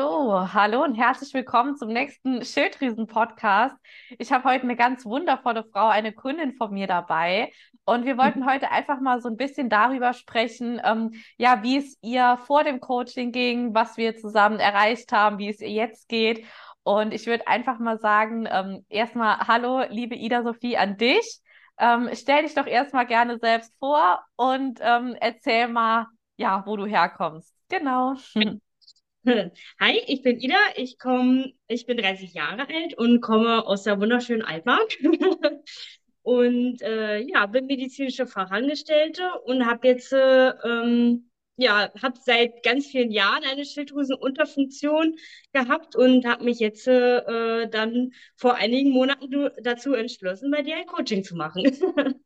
So, hallo und herzlich willkommen zum nächsten Schilddrüsen-Podcast. Ich habe heute eine ganz wundervolle Frau, eine Kundin von mir dabei. Und wir wollten heute einfach mal so ein bisschen darüber sprechen, ähm, ja, wie es ihr vor dem Coaching ging, was wir zusammen erreicht haben, wie es ihr jetzt geht. Und ich würde einfach mal sagen, ähm, erstmal Hallo, liebe Ida Sophie, an dich. Ähm, stell dich doch erstmal gerne selbst vor und ähm, erzähl mal, ja, wo du herkommst. Genau. Hi, ich bin Ida. Ich komme, ich bin 30 Jahre alt und komme aus der wunderschönen Altmark. und äh, ja, bin medizinische Fachangestellte und habe jetzt äh, ähm, ja, habe seit ganz vielen Jahren eine Schilddrüsenunterfunktion gehabt und habe mich jetzt äh, dann vor einigen Monaten dazu entschlossen, bei dir ein Coaching zu machen.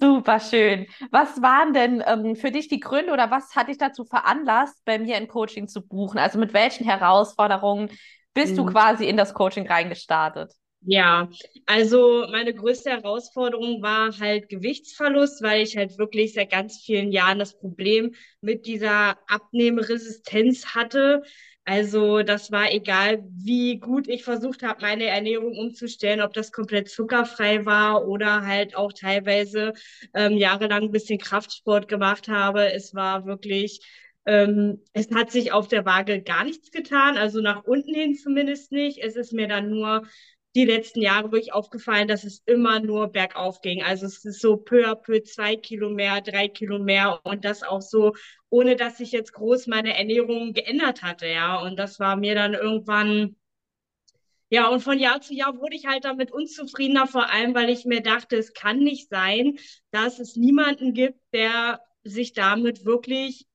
Super schön. Was waren denn ähm, für dich die Gründe oder was hat dich dazu veranlasst, bei mir ein Coaching zu buchen? Also mit welchen Herausforderungen bist mhm. du quasi in das Coaching reingestartet? Ja, also meine größte Herausforderung war halt Gewichtsverlust, weil ich halt wirklich seit ganz vielen Jahren das Problem mit dieser Abnehmresistenz hatte. Also das war egal, wie gut ich versucht habe, meine Ernährung umzustellen, ob das komplett zuckerfrei war oder halt auch teilweise ähm, jahrelang ein bisschen Kraftsport gemacht habe. Es war wirklich, ähm, es hat sich auf der Waage gar nichts getan, also nach unten hin zumindest nicht. Es ist mir dann nur die letzten Jahre wirklich aufgefallen, dass es immer nur bergauf ging. Also es ist so peu à peu zwei Kilo mehr, drei Kilo mehr und das auch so, ohne dass ich jetzt groß meine Ernährung geändert hatte, ja. Und das war mir dann irgendwann, ja, und von Jahr zu Jahr wurde ich halt damit unzufriedener, vor allem, weil ich mir dachte, es kann nicht sein, dass es niemanden gibt, der sich damit wirklich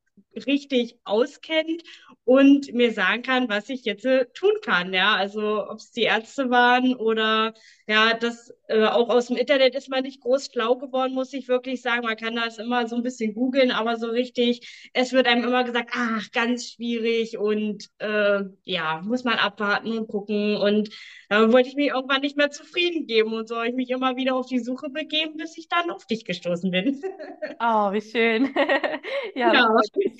richtig auskennt und mir sagen kann, was ich jetzt äh, tun kann. Ja, also ob es die Ärzte waren oder ja, das äh, auch aus dem Internet ist man nicht groß schlau geworden, muss ich wirklich sagen. Man kann das immer so ein bisschen googeln, aber so richtig, es wird einem immer gesagt, ach, ganz schwierig und äh, ja, muss man abwarten und gucken. Und da wollte ich mich irgendwann nicht mehr zufrieden geben und so habe ich mich immer wieder auf die Suche begeben, bis ich dann auf dich gestoßen bin. oh, wie schön. ja, ja.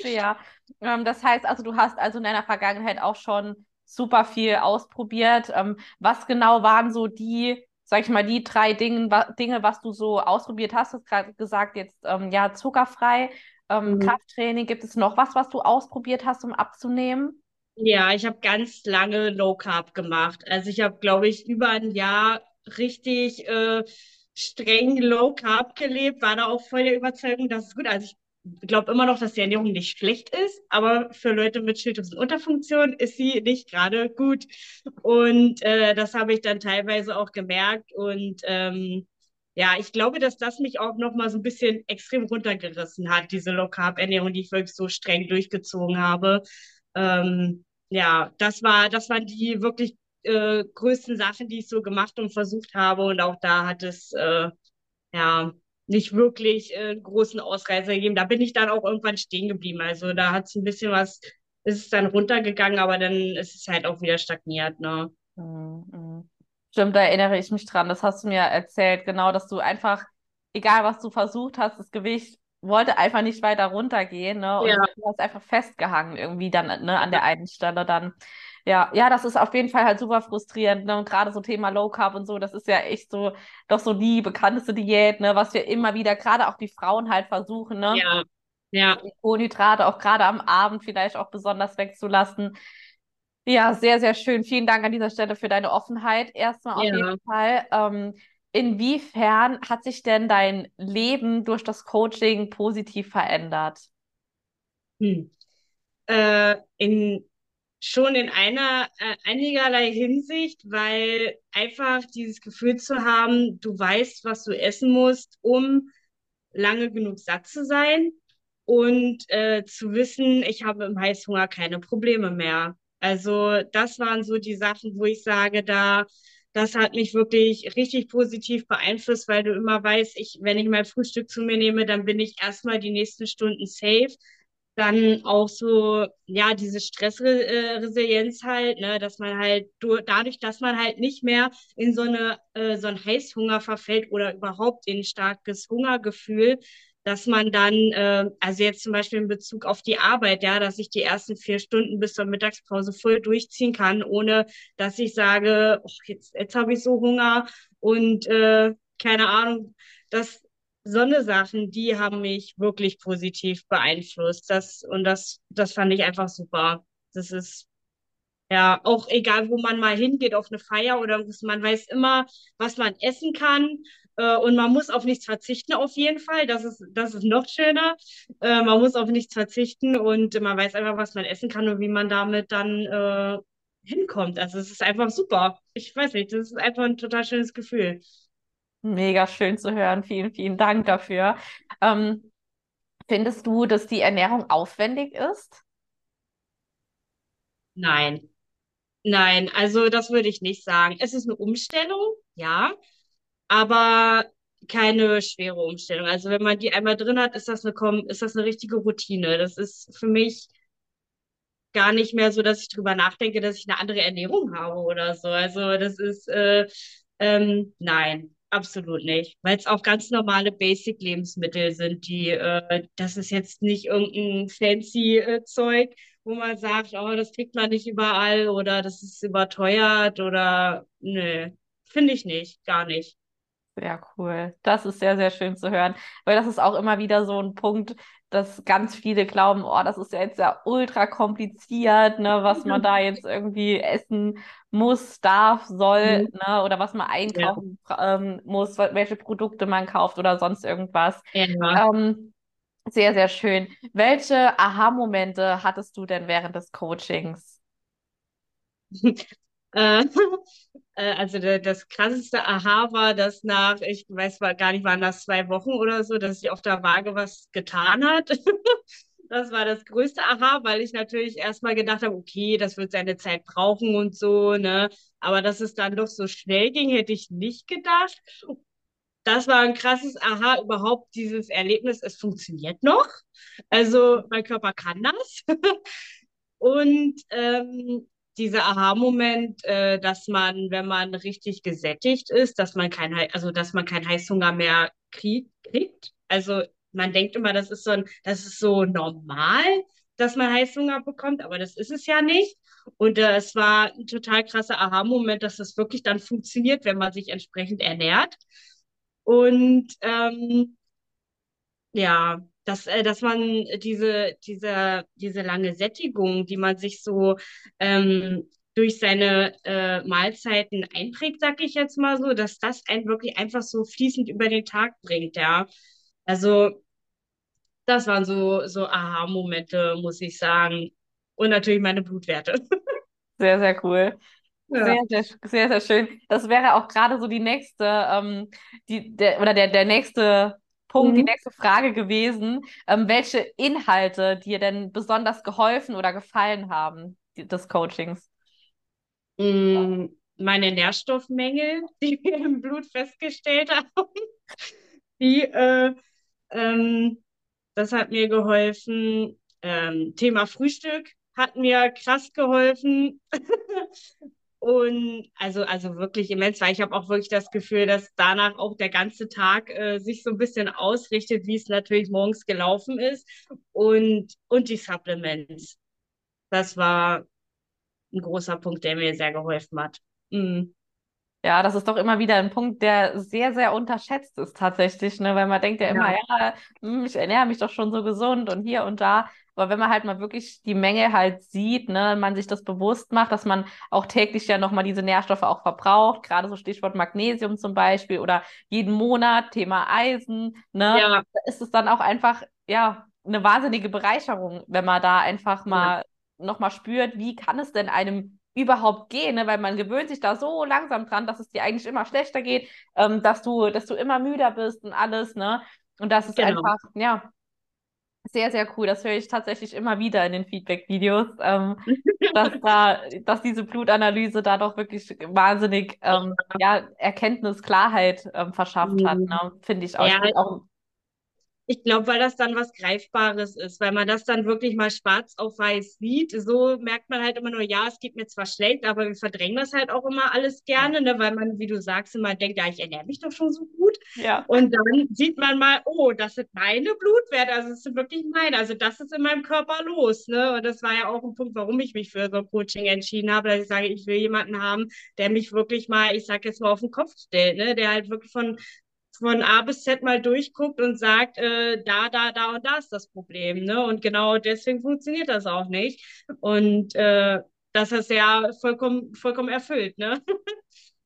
Das sehr. Ähm, das heißt also, du hast also in deiner Vergangenheit auch schon super viel ausprobiert. Ähm, was genau waren so die, sag ich mal, die drei Dinge, wa Dinge was du so ausprobiert hast? Du hast gerade gesagt, jetzt ähm, ja, zuckerfrei, ähm, mhm. Krafttraining. Gibt es noch was, was du ausprobiert hast, um abzunehmen? Ja, ich habe ganz lange Low Carb gemacht. Also ich habe, glaube ich, über ein Jahr richtig äh, streng Low Carb gelebt, war da auch voll der Überzeugung, dass es gut. Also ich glaube immer noch, dass die Ernährung nicht schlecht ist, aber für Leute mit Schilddrüsenunterfunktion ist sie nicht gerade gut. Und äh, das habe ich dann teilweise auch gemerkt. Und ähm, ja, ich glaube, dass das mich auch noch mal so ein bisschen extrem runtergerissen hat, diese Low-Carb-Ernährung, die ich wirklich so streng durchgezogen habe. Ähm, ja, das war, das waren die wirklich äh, größten Sachen, die ich so gemacht und versucht habe. Und auch da hat es äh, ja nicht wirklich äh, großen Ausreißer gegeben. Da bin ich dann auch irgendwann stehen geblieben. Also da hat es ein bisschen was, ist es dann runtergegangen, aber dann ist es halt auch wieder stagniert, ne? Mhm. Stimmt, da erinnere ich mich dran. Das hast du mir erzählt, genau, dass du einfach, egal was du versucht hast, das Gewicht wollte einfach nicht weiter runtergehen, ne? Und ja. du hast einfach festgehangen irgendwie dann, ne, an der einen Stelle dann. Ja, ja, das ist auf jeden Fall halt super frustrierend. Ne? Und gerade so Thema Low Carb und so, das ist ja echt so, doch so die bekannteste Diät, ne, was wir immer wieder, gerade auch die Frauen halt versuchen, ne? Ja. Ja. Die Kohlenhydrate auch gerade am Abend vielleicht auch besonders wegzulassen. Ja, sehr, sehr schön. Vielen Dank an dieser Stelle für deine Offenheit. Erstmal auf ja. jeden Fall. Ähm, inwiefern hat sich denn dein Leben durch das Coaching positiv verändert? Hm. Äh, in schon in einer äh, einigerlei Hinsicht, weil einfach dieses Gefühl zu haben, du weißt, was du essen musst, um lange genug satt zu sein und äh, zu wissen, ich habe im Heißhunger keine Probleme mehr. Also das waren so die Sachen, wo ich sage, da das hat mich wirklich richtig positiv beeinflusst, weil du immer weißt, ich, wenn ich mein Frühstück zu mir nehme, dann bin ich erstmal die nächsten Stunden safe dann auch so, ja, diese Stressresilienz halt, ne, dass man halt dadurch, dass man halt nicht mehr in so eine, äh, so ein Heißhunger verfällt oder überhaupt in starkes Hungergefühl, dass man dann, äh, also jetzt zum Beispiel in Bezug auf die Arbeit, ja, dass ich die ersten vier Stunden bis zur Mittagspause voll durchziehen kann, ohne dass ich sage, jetzt, jetzt habe ich so Hunger und äh, keine Ahnung, dass so eine Sachen, die haben mich wirklich positiv beeinflusst. Das, und das, das fand ich einfach super. Das ist ja, auch egal, wo man mal hingeht, auf eine Feier oder man weiß immer, was man essen kann. Äh, und man muss auf nichts verzichten, auf jeden Fall. Das ist, das ist noch schöner. Äh, man muss auf nichts verzichten und man weiß einfach, was man essen kann und wie man damit dann äh, hinkommt. Also es ist einfach super. Ich weiß nicht, das ist einfach ein total schönes Gefühl. Mega schön zu hören. Vielen, vielen Dank dafür. Ähm, findest du, dass die Ernährung aufwendig ist? Nein. Nein, also das würde ich nicht sagen. Es ist eine Umstellung, ja, aber keine schwere Umstellung. Also wenn man die einmal drin hat, ist das eine, ist das eine richtige Routine. Das ist für mich gar nicht mehr so, dass ich drüber nachdenke, dass ich eine andere Ernährung habe oder so. Also das ist, äh, ähm, nein, absolut nicht. Weil es auch ganz normale Basic-Lebensmittel sind, die, äh, das ist jetzt nicht irgendein fancy äh, Zeug, wo man sagt, oh, das kriegt man nicht überall oder das ist überteuert oder nö, finde ich nicht, gar nicht. Sehr cool. Das ist sehr, sehr schön zu hören, weil das ist auch immer wieder so ein Punkt, dass ganz viele glauben, oh, das ist ja jetzt ja ultra kompliziert, ne, was man da jetzt irgendwie essen muss, darf, soll, mhm. ne, oder was man einkaufen ja. ähm, muss, welche Produkte man kauft oder sonst irgendwas. Ja. Ähm, sehr, sehr schön. Welche Aha-Momente hattest du denn während des Coachings? Äh, äh, also das krasseste Aha war, dass nach, ich weiß gar nicht, waren das zwei Wochen oder so, dass sich auf der Waage was getan hat. Das war das größte Aha, weil ich natürlich erstmal gedacht habe, okay, das wird seine Zeit brauchen und so, ne? Aber dass es dann doch so schnell ging, hätte ich nicht gedacht. Das war ein krasses Aha, überhaupt dieses Erlebnis, es funktioniert noch. Also mein Körper kann das. Und ähm, dieser Aha-Moment, äh, dass man, wenn man richtig gesättigt ist, dass man kein, also dass man keinen Heißhunger mehr krieg kriegt. Also man denkt immer, das ist so ein, das ist so normal, dass man Heißhunger bekommt, aber das ist es ja nicht. Und äh, es war ein total krasser Aha-Moment, dass das wirklich dann funktioniert, wenn man sich entsprechend ernährt. Und ähm, ja, dass, äh, dass man diese, diese, diese lange Sättigung, die man sich so ähm, durch seine äh, Mahlzeiten einprägt, sag ich jetzt mal so, dass das einen wirklich einfach so fließend über den Tag bringt, ja. Also, das waren so, so Aha-Momente, muss ich sagen. Und natürlich meine Blutwerte. Sehr, sehr cool. Ja. Sehr, sehr, sehr, sehr schön. Das wäre auch gerade so die nächste, ähm, die, der, oder der, der nächste Punkt, mhm. die nächste Frage gewesen, ähm, welche Inhalte dir denn besonders geholfen oder gefallen haben die, des Coachings? Mm, meine Nährstoffmängel, die wir im Blut festgestellt haben, die, äh, ähm, das hat mir geholfen. Ähm, Thema Frühstück hat mir krass geholfen. Und also, also wirklich immens, weil ich habe auch wirklich das Gefühl, dass danach auch der ganze Tag äh, sich so ein bisschen ausrichtet, wie es natürlich morgens gelaufen ist. Und, und die Supplements. Das war ein großer Punkt, der mir sehr geholfen hat. Mhm. Ja, das ist doch immer wieder ein Punkt, der sehr, sehr unterschätzt ist tatsächlich, ne? Weil man denkt ja immer, ja, ja hm, ich ernähre mich doch schon so gesund und hier und da. Aber wenn man halt mal wirklich die Menge halt sieht, ne, man sich das bewusst macht, dass man auch täglich ja nochmal diese Nährstoffe auch verbraucht, gerade so Stichwort Magnesium zum Beispiel oder jeden Monat Thema Eisen, ne, ja. ist es dann auch einfach, ja, eine wahnsinnige Bereicherung, wenn man da einfach mal ja. nochmal spürt, wie kann es denn einem überhaupt gehen, ne? weil man gewöhnt sich da so langsam dran, dass es dir eigentlich immer schlechter geht, ähm, dass du, dass du immer müder bist und alles, ne? Und das ist genau. einfach, ja, sehr, sehr cool. Das höre ich tatsächlich immer wieder in den Feedback-Videos, ähm, dass da, dass diese Blutanalyse da doch wirklich wahnsinnig ähm, ja, Erkenntnis, Klarheit ähm, verschafft hat. Mhm. Ne? Finde ich auch. Ja. auch Ich glaube, weil das dann was Greifbares ist, weil man das dann wirklich mal schwarz auf weiß sieht. So merkt man halt immer nur, ja, es geht mir zwar schlecht, aber wir verdrängen das halt auch immer alles gerne, ne, weil man, wie du sagst, immer denkt, ja, ich ernähre mich doch schon so gut. Ja. Und dann sieht man mal, oh, das sind meine Blutwerte, also das sind wirklich meine, also das ist in meinem Körper los. Ne? Und das war ja auch ein Punkt, warum ich mich für so ein Coaching entschieden habe, dass ich sage, ich will jemanden haben, der mich wirklich mal, ich sag jetzt mal, auf den Kopf stellt, ne? der halt wirklich von von A bis Z mal durchguckt und sagt, äh, da, da, da und da ist das Problem. Ne? Und genau deswegen funktioniert das auch nicht. Und äh, das ist ja vollkommen, vollkommen erfüllt. Ne?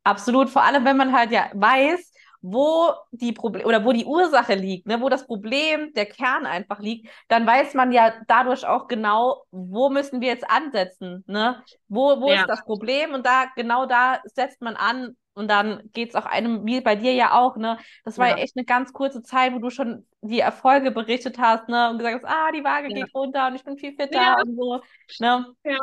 Absolut, vor allem wenn man halt ja weiß, wo die Problem oder wo die Ursache liegt, ne, wo das Problem, der Kern einfach liegt, dann weiß man ja dadurch auch genau, wo müssen wir jetzt ansetzen, ne? Wo, wo ja. ist das Problem? Und da, genau da setzt man an, und dann geht es auch einem, wie bei dir ja auch, ne? Das war ja. echt eine ganz kurze Zeit, wo du schon die Erfolge berichtet hast, ne? Und gesagt hast, ah, die Waage ja. geht runter und ich bin viel fitter ja. und so. Ne? Ja.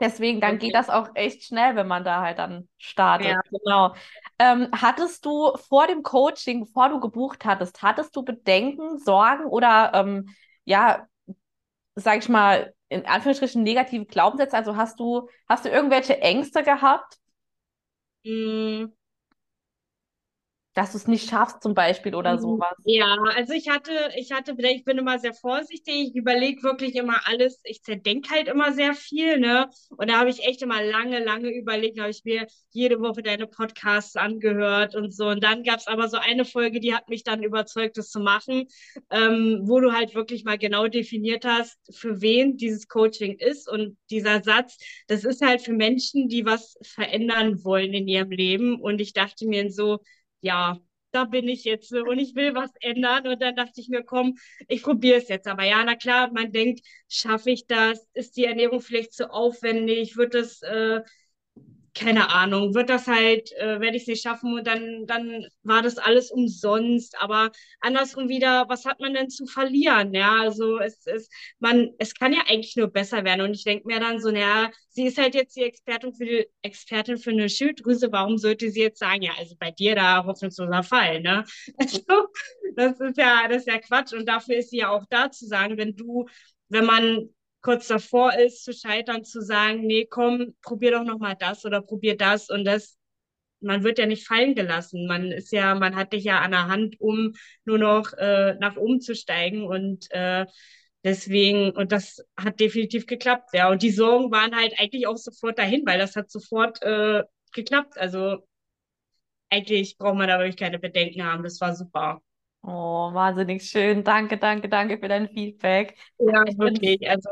Deswegen, dann okay. geht das auch echt schnell, wenn man da halt dann startet. Ja. Genau. Ähm, hattest du vor dem Coaching, bevor du gebucht hattest, hattest du Bedenken, Sorgen oder ähm, ja, sag ich mal, in Anführungsstrichen negative Glaubenssätze? Also hast du, hast du irgendwelche Ängste gehabt? Mm, dass du es nicht schaffst zum Beispiel oder mhm. sowas. Ja, also ich hatte, ich hatte, ich bin immer sehr vorsichtig, ich überlege wirklich immer alles, ich zerdenke halt immer sehr viel, ne? Und da habe ich echt immer lange, lange überlegt, habe ich mir jede Woche deine Podcasts angehört und so. Und dann gab es aber so eine Folge, die hat mich dann überzeugt, das zu machen, ähm, wo du halt wirklich mal genau definiert hast, für wen dieses Coaching ist. Und dieser Satz, das ist halt für Menschen, die was verändern wollen in ihrem Leben. Und ich dachte mir so, ja, da bin ich jetzt und ich will was ändern. Und dann dachte ich mir, komm, ich probiere es jetzt. Aber ja, na klar, man denkt, schaffe ich das? Ist die Ernährung vielleicht zu aufwendig? Wird es äh, keine Ahnung, wird das halt, äh, werde ich es nicht schaffen und dann, dann war das alles umsonst. Aber andersrum wieder, was hat man denn zu verlieren? Ja, also es ist, man, es kann ja eigentlich nur besser werden. Und ich denke mir dann so, naja, sie ist halt jetzt die Expertin für die Expertin für eine Schilddrüse, warum sollte sie jetzt sagen, ja, also bei dir da hoffnungsloser Fall, ne? Also, das ist ja, das ist ja Quatsch. Und dafür ist sie ja auch da zu sagen, wenn du, wenn man kurz davor ist, zu scheitern, zu sagen, nee, komm, probier doch noch mal das oder probier das und das, man wird ja nicht fallen gelassen. Man ist ja, man hat dich ja an der Hand, um nur noch äh, nach oben zu steigen und äh, deswegen, und das hat definitiv geklappt, ja. Und die Sorgen waren halt eigentlich auch sofort dahin, weil das hat sofort äh, geklappt. Also eigentlich braucht man da wirklich keine Bedenken haben. Das war super. Oh, wahnsinnig schön. Danke, danke, danke für dein Feedback. Ja, ich wirklich. Also,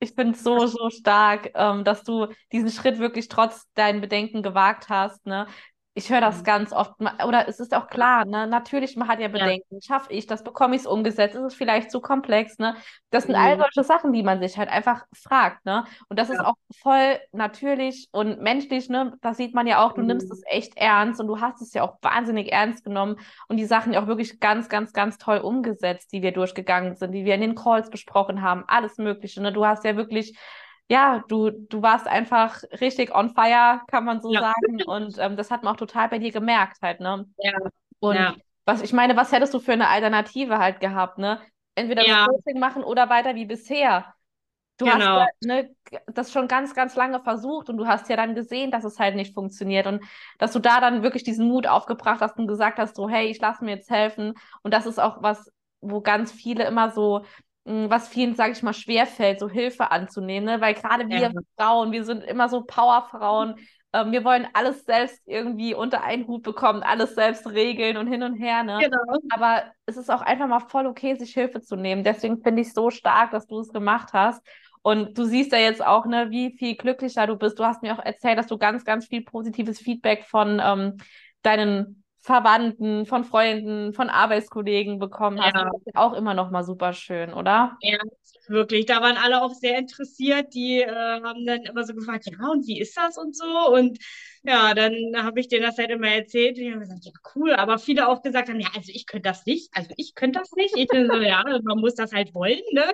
ich finde es so, so stark, ähm, dass du diesen Schritt wirklich trotz deinen Bedenken gewagt hast. Ne? Ich höre das ganz oft, oder es ist auch klar, ne? Natürlich, man hat ja Bedenken. Ja. Schaffe ich das? Bekomme ich es umgesetzt? Ist es vielleicht zu komplex? Ne? Das sind mhm. all solche Sachen, die man sich halt einfach fragt. Ne? Und das ja. ist auch voll natürlich und menschlich. Ne? Das sieht man ja auch, du mhm. nimmst es echt ernst und du hast es ja auch wahnsinnig ernst genommen und die Sachen ja auch wirklich ganz, ganz, ganz toll umgesetzt, die wir durchgegangen sind, die wir in den Calls besprochen haben. Alles Mögliche. Ne? Du hast ja wirklich ja, du, du warst einfach richtig on fire, kann man so ja. sagen. Und ähm, das hat man auch total bei dir gemerkt halt, ne? Ja. Und ja. was, ich meine, was hättest du für eine Alternative halt gehabt, ne? Entweder ja. das Coaching machen oder weiter wie bisher. Du genau. hast ne, das schon ganz, ganz lange versucht und du hast ja dann gesehen, dass es halt nicht funktioniert und dass du da dann wirklich diesen Mut aufgebracht hast und gesagt hast, so, hey, ich lasse mir jetzt helfen. Und das ist auch was, wo ganz viele immer so was vielen, sage ich mal, schwerfällt, so Hilfe anzunehmen, ne? weil gerade wir ja. Frauen, wir sind immer so Powerfrauen, ähm, wir wollen alles selbst irgendwie unter einen Hut bekommen, alles selbst regeln und hin und her. Ne? Genau. Aber es ist auch einfach mal voll okay, sich Hilfe zu nehmen. Deswegen finde ich so stark, dass du es gemacht hast. Und du siehst ja jetzt auch, ne, wie viel glücklicher du bist. Du hast mir auch erzählt, dass du ganz, ganz viel positives Feedback von ähm, deinen Verwandten, von Freunden, von Arbeitskollegen bekommen hast. Ja. Das ist auch immer noch mal super schön, oder? Ja, wirklich. Da waren alle auch sehr interessiert. Die äh, haben dann immer so gefragt, ja, und wie ist das und so? Und ja, dann habe ich denen das halt immer erzählt. Und die haben gesagt, ja, cool. Aber viele auch gesagt haben, ja, also ich könnte das nicht. Also ich könnte das nicht. Ich bin so, ja, man muss das halt wollen, ne?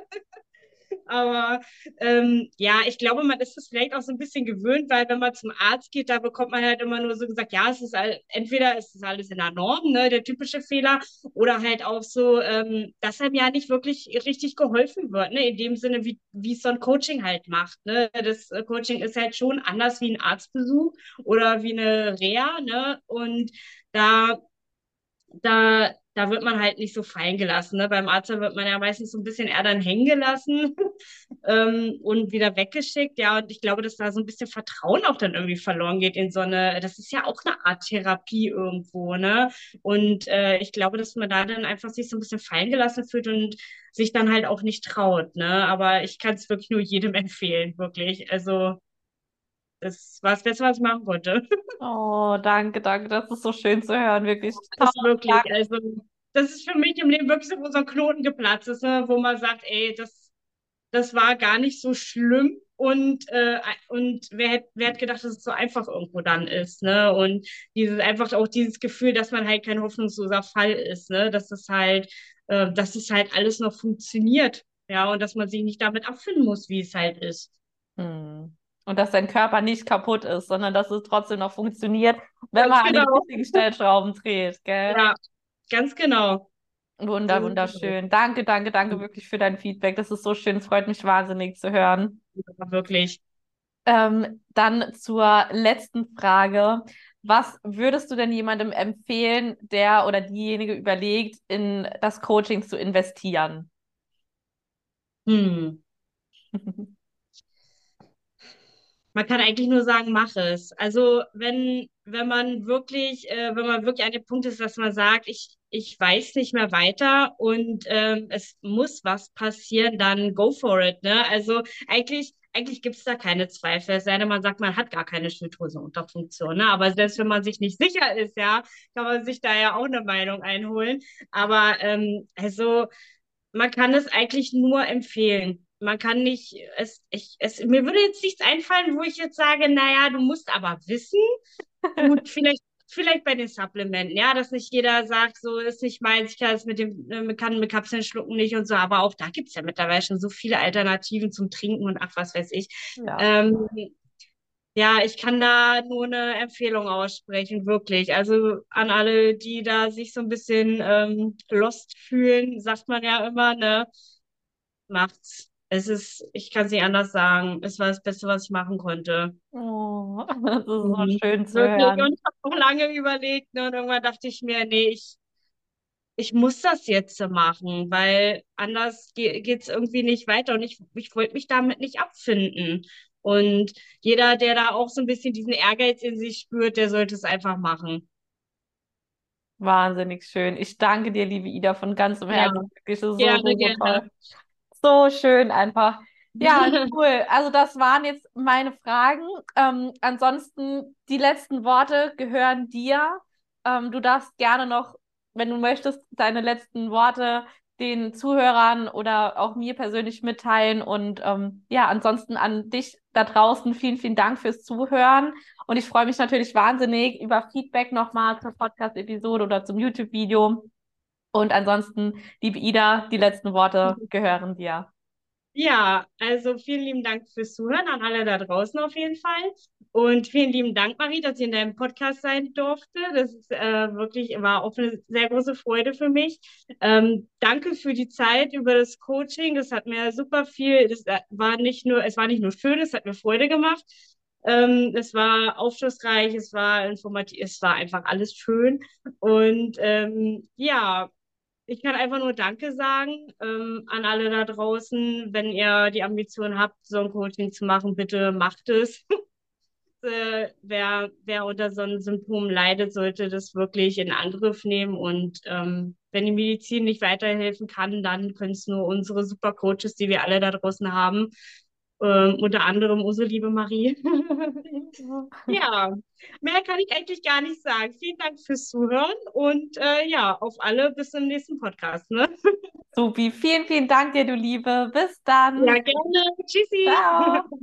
Aber ähm, ja, ich glaube, man ist es vielleicht auch so ein bisschen gewöhnt, weil wenn man zum Arzt geht, da bekommt man halt immer nur so gesagt, ja, es ist all, entweder ist es alles in der Norm, ne, der typische Fehler, oder halt auch so, ähm, dass einem ja nicht wirklich richtig geholfen wird, ne, in dem Sinne, wie, es so ein Coaching halt macht. Ne? Das äh, Coaching ist halt schon anders wie ein Arztbesuch oder wie eine Reha, ne? Und da da, da wird man halt nicht so fallen gelassen. Ne? Beim Arzt wird man ja meistens so ein bisschen eher dann hängen gelassen ähm, und wieder weggeschickt. Ja, und ich glaube, dass da so ein bisschen Vertrauen auch dann irgendwie verloren geht in so eine, das ist ja auch eine Art Therapie irgendwo, ne? Und äh, ich glaube, dass man da dann einfach sich so ein bisschen fallen gelassen fühlt und sich dann halt auch nicht traut, ne? Aber ich kann es wirklich nur jedem empfehlen, wirklich. Also das war das Beste, was ich machen konnte. Oh, danke, danke. Das ist so schön zu hören, wirklich. Das ist wirklich, also das ist für mich im Leben wirklich so, wo so ein Knoten geplatzt ist, ne? wo man sagt, ey, das, das war gar nicht so schlimm. Und, äh, und wer, hätte, wer hat gedacht, dass es so einfach irgendwo dann ist, ne? Und dieses einfach auch dieses Gefühl, dass man halt kein hoffnungsloser Fall ist, ne? Dass es halt, äh, dass es halt alles noch funktioniert, ja, und dass man sich nicht damit abfinden muss, wie es halt ist. Hm. Und dass dein Körper nicht kaputt ist, sondern dass es trotzdem noch funktioniert, wenn man genau. an den richtigen Stellschrauben dreht, gell? Ja, ganz genau. Wunder, wunderschön. Danke, danke, danke wirklich für dein Feedback. Das ist so schön. Es freut mich wahnsinnig zu hören. Ja, wirklich. Ähm, dann zur letzten Frage. Was würdest du denn jemandem empfehlen, der oder diejenige überlegt, in das Coaching zu investieren? Hm. man kann eigentlich nur sagen, mach es. Also wenn, wenn man wirklich, äh, wenn man wirklich an dem Punkt ist, dass man sagt, ich, ich weiß nicht mehr weiter und ähm, es muss was passieren, dann go for it. Ne? Also eigentlich, eigentlich gibt es da keine Zweifel. Es sei denn, man sagt, man hat gar keine Schilddrüsenunterfunktion. Ne? Aber selbst wenn man sich nicht sicher ist, ja, kann man sich da ja auch eine Meinung einholen. Aber ähm, also man kann es eigentlich nur empfehlen man kann nicht, es, ich, es, mir würde jetzt nichts einfallen, wo ich jetzt sage, naja, du musst aber wissen, gut, vielleicht, vielleicht bei den Supplementen, ja, dass nicht jeder sagt, so ist nicht meins, ich kann es mit dem, äh, kann mit Kapseln schlucken nicht und so, aber auch da gibt es ja mittlerweile schon so viele Alternativen zum Trinken und ach, was weiß ich. Ja. Ähm, ja, ich kann da nur eine Empfehlung aussprechen, wirklich. Also an alle, die da sich so ein bisschen ähm, lost fühlen, sagt man ja immer, ne, macht's es ist, ich kann es nicht anders sagen, es war das Beste, was ich machen konnte. Oh, das ist so mhm. schön zu Wirklich. hören. Und ich habe auch lange überlegt ne, und irgendwann dachte ich mir, nee, ich, ich muss das jetzt machen, weil anders ge geht es irgendwie nicht weiter und ich, ich wollte mich damit nicht abfinden. Und jeder, der da auch so ein bisschen diesen Ehrgeiz in sich spürt, der sollte es einfach machen. Wahnsinnig schön. Ich danke dir, liebe Ida, von ganzem Herzen. Ja, Wirklich, so, gerne, so, gerne. So schön einfach. Ja, cool. Also das waren jetzt meine Fragen. Ähm, ansonsten, die letzten Worte gehören dir. Ähm, du darfst gerne noch, wenn du möchtest, deine letzten Worte den Zuhörern oder auch mir persönlich mitteilen. Und ähm, ja, ansonsten an dich da draußen vielen, vielen Dank fürs Zuhören. Und ich freue mich natürlich wahnsinnig über Feedback nochmal zur Podcast-Episode oder zum YouTube-Video. Und ansonsten, liebe Ida, die letzten Worte gehören dir. Ja, also vielen lieben Dank fürs Zuhören an alle da draußen auf jeden Fall. Und vielen lieben Dank, Marie, dass ich in deinem Podcast sein durfte. Das ist äh, wirklich war auch eine sehr große Freude für mich. Ähm, danke für die Zeit über das Coaching. Das hat mir super viel, das äh, war nicht nur, es war nicht nur schön, es hat mir Freude gemacht. Ähm, es war aufschlussreich, es war informativ, es war einfach alles schön. Und ähm, ja, ich kann einfach nur Danke sagen ähm, an alle da draußen. Wenn ihr die Ambition habt, so ein Coaching zu machen, bitte macht es. äh, wer, wer unter so einem Symptom leidet, sollte das wirklich in Angriff nehmen. Und ähm, wenn die Medizin nicht weiterhelfen kann, dann können es nur unsere super Coaches, die wir alle da draußen haben, ähm, unter anderem unsere liebe Marie. ja, mehr kann ich eigentlich gar nicht sagen. Vielen Dank fürs Zuhören und äh, ja, auf alle bis zum nächsten Podcast. Ne? Supi, vielen, vielen Dank dir, du Liebe. Bis dann. Ja, gerne. Tschüssi. Ciao.